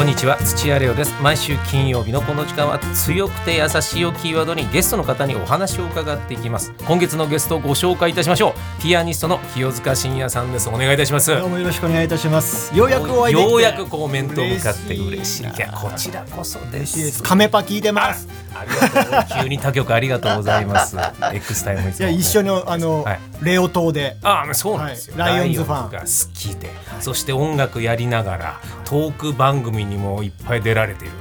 こんにちは土屋レオです。毎週金曜日のこの時間は強くて優しいをキーワードにゲストの方にお話を伺っていきます。今月のゲストをご紹介いたしましょう。ピアニストの清塚信也さんです。お願いいたします。どうもよろしくお願いいたします。ようやくお会いようやくこう面と向かって嬉しい。いやこちらこそで嬉しいです。すカメパ聞いてます。ありがとう。急に他局ありがとうございます。X タイムいつも。いや一緒にあの、はい。レオ島で。ああそうなんですよ、はい。ライオンズファンが好きで、そして音楽やりながらトーク番組にもいっぱい出られている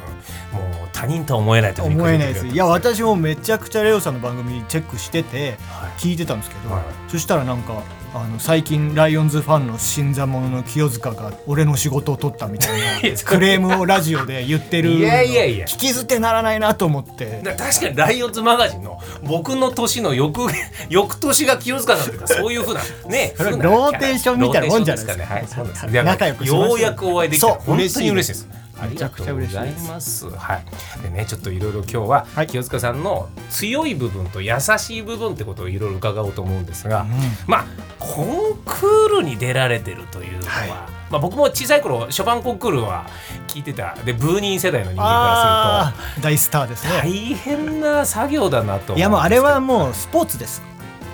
他人とは思えないと思えないです。いや私私もめちゃくちゃレオさんの番組チェックしててはい。聞いてたんですけど、はい。そしたらなんかあの最近ライオンズファンの新参者の清塚が俺の仕事を取ったみたいな クレームをラジオで言ってるのいやいやいや。聞き捨てならないなと思って。だ確かにライオンズマガジンの僕の年の翌 翌年が清塚さんというかそういうふうな ねローテーションみたいなもんじゃないですか。ね。はいそうです。はい仲良くようやくお会いできてそう本当に嬉しいですめちゃくちゃ嬉しいです。はい。でね、ちょっといろいろ今日は、はい清塚さんの強い部分と優しい部分ってことをいろいろ伺おうと思うんですが、まあコンクールに出られてるというのは、はいまあ僕も小さい頃ショパンコンクールは聞いてた。でブーニー世代の人間かああ大スターですらすると大ね。変な作業だなと。いやもうあれはもうスポーツです。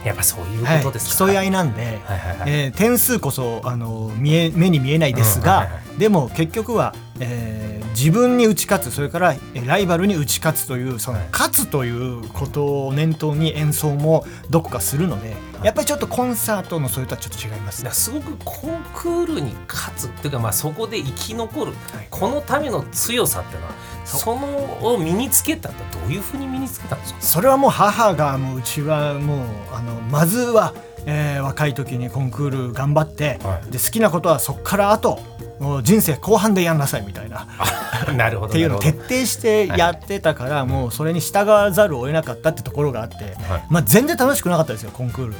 やっぱそういうはいことですか。競い合いなんで、はいはいはい。えー点数こそあの見え目に見えないですが、うんはいはでも結局は、えー自分に打ち勝つそれからえーライバルに打ち勝つというその、はい。勝つということを念頭に演奏もどこかするので、やっぱりちょっとコンサートのそれとはちょっと違いますすごくコンクールに勝つっていうか、まあ、そこで生き残る、このための強さっていうのはそのを身につけたってどういうふうに身につけたんですか？それはもう母がもううちはもうあのまずは、えー若い時にコンクール頑張って、はい。で好きなことはそこからあともう人生後半でやんなさいみたいな。なるほどっていうのを徹底してやってたから、もうそれに従わざるを得なかったってところがあって、はい。まあ、全然楽しくなかったですよコンクール。ど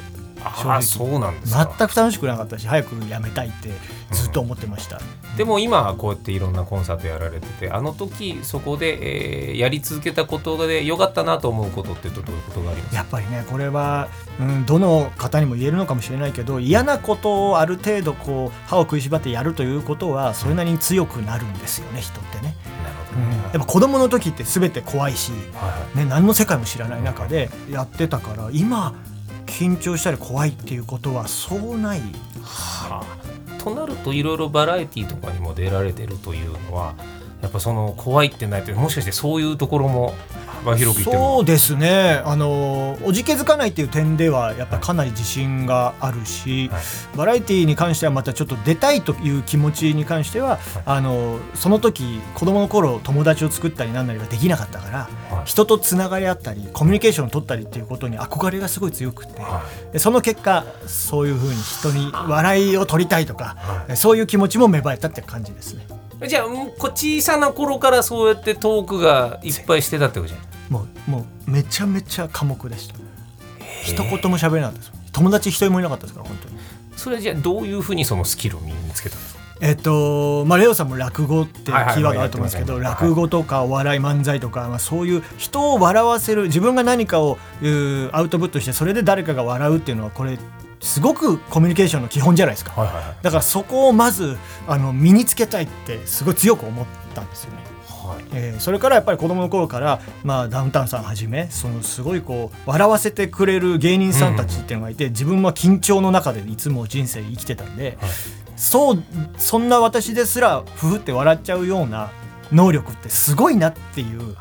正直そうなんですか。全く楽しくなかったし早くやめたいってずっと思ってました、でも今はこうやっていろんなコンサートやられててあの時そこで、えーやり続けたことで良かったなと思うことってどういうことがあります？かやっぱりねこれは、うん、どの方にも言えるのかもしれないけど嫌なことをある程度こう歯を食いしばってやるということはそれなりに強くなるんですよね人ってね、なるほうん、どね、やっぱ子供の時って全て怖いし、はいはい。ね、何の世界も知らない中でやってたから今緊張したり怖いっていうことはそうない。はあ、となるといろいろバラエティーとかにも出られてるというのはやっぱその怖いってないってもしかしてそういうところも幅広くそうですね。あのおじけづかないっていう点ではやっぱかなり自信があるし、はい。バラエティーに関してはまたちょっと出たいという気持ちに関しては、あのその時子供の頃友達を作ったりなんなりができなかったから、はい。人とつながり合ったりコミュニケーションを取ったりっていうことに憧れがすごい強くて、はでその結果そういうふうに人に笑いを取りたいとか、はそういう気持ちも芽生えたって感じですね。い、じゃあこう小さな頃からそうやってトークがいっぱいしてたってことじゃないもうもうめちゃめちゃ寡黙でした。一言も喋れなかったです。友達一人もいなかったですから本当に。それじゃあどういうふうにそのスキルを身につけたんですか？えっとまあレオさんも落語ってキーワードあると思うんですけど落語とかお笑い漫才とか、まあ、そういう人を笑わせる自分が何かをアウトプットしてそれで誰かが笑うっていうのはこれすごくコミュニケーションの基本じゃないですか。だからそこをまずあの身につけたいってすごい強く思ったんですよね。はいえーそれからやっぱり子供の頃から、まあ、ダウンタウンさんはじめそのすごいこう笑わせてくれる芸人さんたちっていうのがいて、自分は緊張の中でいつも人生生きてたんで、そうそんな私ですらふふって笑っちゃうような能力ってすごいなっていう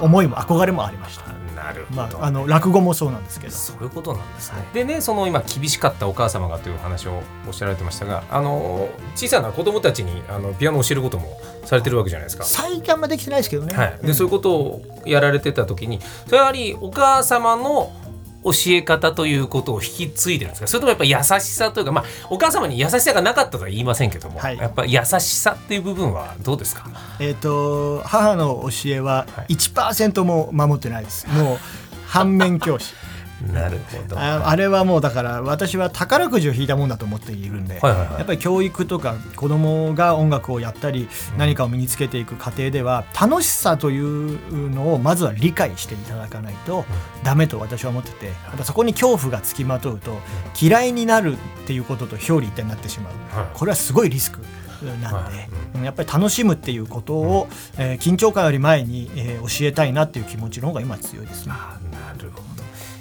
思いも憧れもありました。なるほど、まあ、あの落語もそうなんですけど。そういうことなんですね。でねその今厳しかったお母様がという話をおっしゃられてましたがあの小さな子供たちにあのピアノを教えることもされてるわけじゃないですか。最近あんまできてないですけどね。はい、でそういうことをやられてた時にそれはやはりお母様の教え方ということを引き継いでるんですか？それともやっぱ優しさというか、まあ、お母様に優しさがなかったとは言いませんけども、はいやっぱ優しさっていう部分はどうですか？えっ、と母の教えははい1%も守ってないです。もう反面教師。なるほど。ああれはもうだから私は宝くじを引いたもんだと思っているんで、はいはいはい。やっぱり教育とか子供が音楽をやったり何かを身につけていく過程では楽しさというのをまずは理解していただかないとダメと私は思っててやっぱそこに恐怖がつきまとうと嫌いになるっていうことと表裏一体になってしまう。はい。これはすごいリスクなんで、はい。うん。やっぱり楽しむっていうことを、えー緊張感より前に、えー教えたいなっていう気持ちの方が今強いですね。あなるほど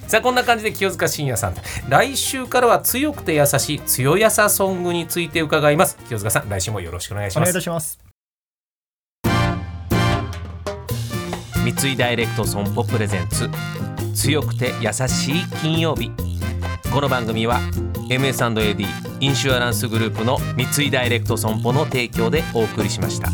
さあこんな感じで清塚信也さん。来週からは強くて優しい強やさソングについて伺います。清塚さん来週もよろしくお願いしお願いします。三井ダイレクト損保プレゼンツ。強くて優しい金曜日。この番組は MS&AD インシュアランスグループの三井ダイレクト損保の提供でお送りしました。